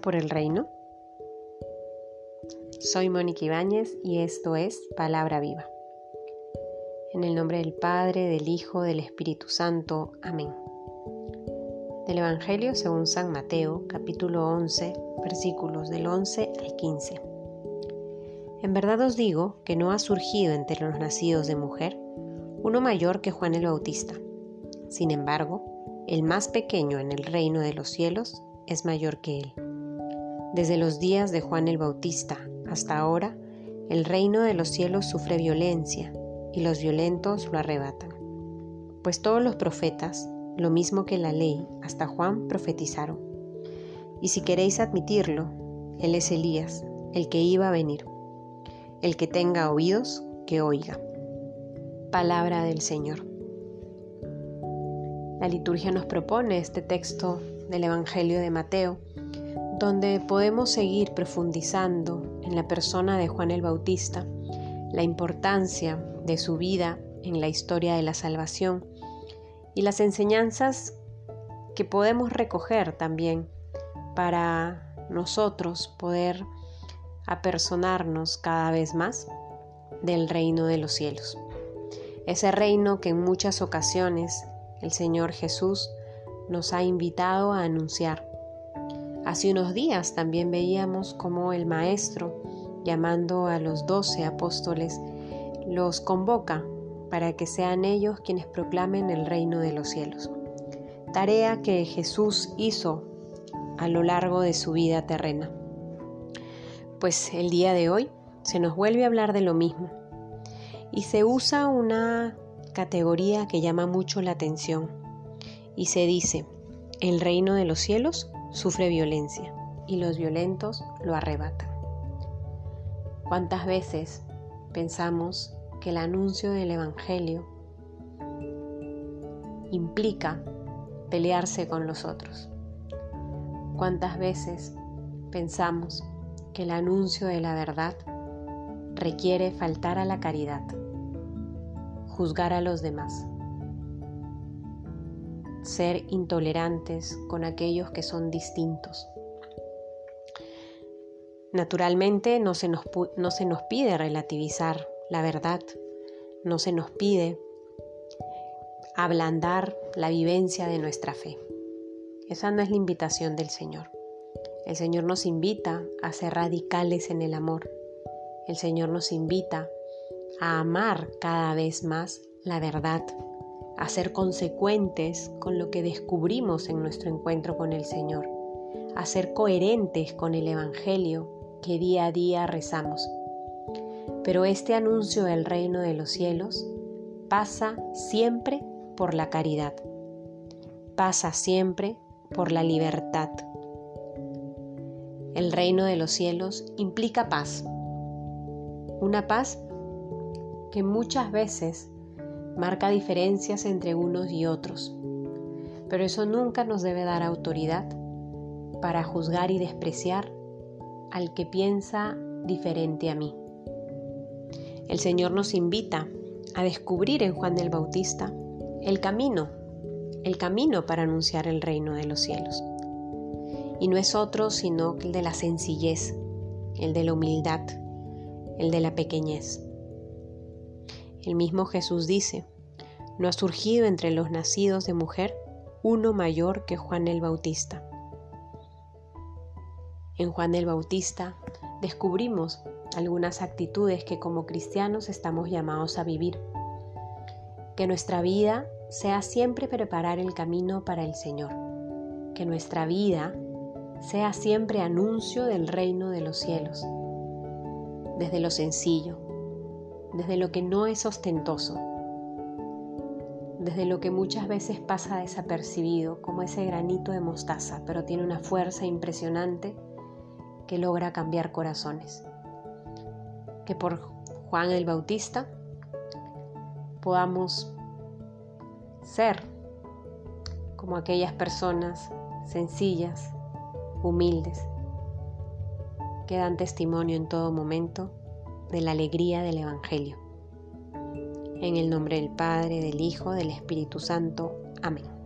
por el reino? Soy Mónica Ibáñez y esto es Palabra Viva. En el nombre del Padre, del Hijo, del Espíritu Santo. Amén. Del Evangelio según San Mateo, capítulo 11, versículos del 11 al 15. En verdad os digo que no ha surgido entre los nacidos de mujer uno mayor que Juan el Bautista. Sin embargo, el más pequeño en el reino de los cielos es mayor que él. Desde los días de Juan el Bautista hasta ahora, el reino de los cielos sufre violencia y los violentos lo arrebatan. Pues todos los profetas, lo mismo que la ley, hasta Juan profetizaron. Y si queréis admitirlo, él es Elías, el que iba a venir. El que tenga oídos, que oiga. Palabra del Señor. La liturgia nos propone este texto del Evangelio de Mateo, donde podemos seguir profundizando en la persona de Juan el Bautista, la importancia de su vida en la historia de la salvación y las enseñanzas que podemos recoger también para nosotros poder apersonarnos cada vez más del reino de los cielos. Ese reino que en muchas ocasiones el Señor Jesús nos ha invitado a anunciar. Hace unos días también veíamos cómo el Maestro, llamando a los doce apóstoles, los convoca para que sean ellos quienes proclamen el reino de los cielos. Tarea que Jesús hizo a lo largo de su vida terrena. Pues el día de hoy se nos vuelve a hablar de lo mismo y se usa una categoría que llama mucho la atención y se dice, el reino de los cielos sufre violencia y los violentos lo arrebatan. ¿Cuántas veces pensamos que el anuncio del Evangelio implica pelearse con los otros? ¿Cuántas veces pensamos que el anuncio de la verdad requiere faltar a la caridad? juzgar a los demás, ser intolerantes con aquellos que son distintos. Naturalmente no se nos, no se nos pide relativizar la verdad, no se nos pide ablandar la vivencia de nuestra fe. Esa no es la invitación del Señor. El Señor nos invita a ser radicales en el amor. El Señor nos invita a amar cada vez más la verdad, a ser consecuentes con lo que descubrimos en nuestro encuentro con el Señor, a ser coherentes con el Evangelio que día a día rezamos. Pero este anuncio del reino de los cielos pasa siempre por la caridad, pasa siempre por la libertad. El reino de los cielos implica paz, una paz que muchas veces marca diferencias entre unos y otros, pero eso nunca nos debe dar autoridad para juzgar y despreciar al que piensa diferente a mí. El Señor nos invita a descubrir en Juan del Bautista el camino, el camino para anunciar el reino de los cielos. Y no es otro sino el de la sencillez, el de la humildad, el de la pequeñez. El mismo Jesús dice, no ha surgido entre los nacidos de mujer uno mayor que Juan el Bautista. En Juan el Bautista descubrimos algunas actitudes que como cristianos estamos llamados a vivir. Que nuestra vida sea siempre preparar el camino para el Señor. Que nuestra vida sea siempre anuncio del reino de los cielos. Desde lo sencillo, desde lo que no es ostentoso, desde lo que muchas veces pasa desapercibido, como ese granito de mostaza, pero tiene una fuerza impresionante que logra cambiar corazones. Que por Juan el Bautista podamos ser como aquellas personas sencillas, humildes, que dan testimonio en todo momento de la alegría del Evangelio. En el nombre del Padre, del Hijo, del Espíritu Santo. Amén.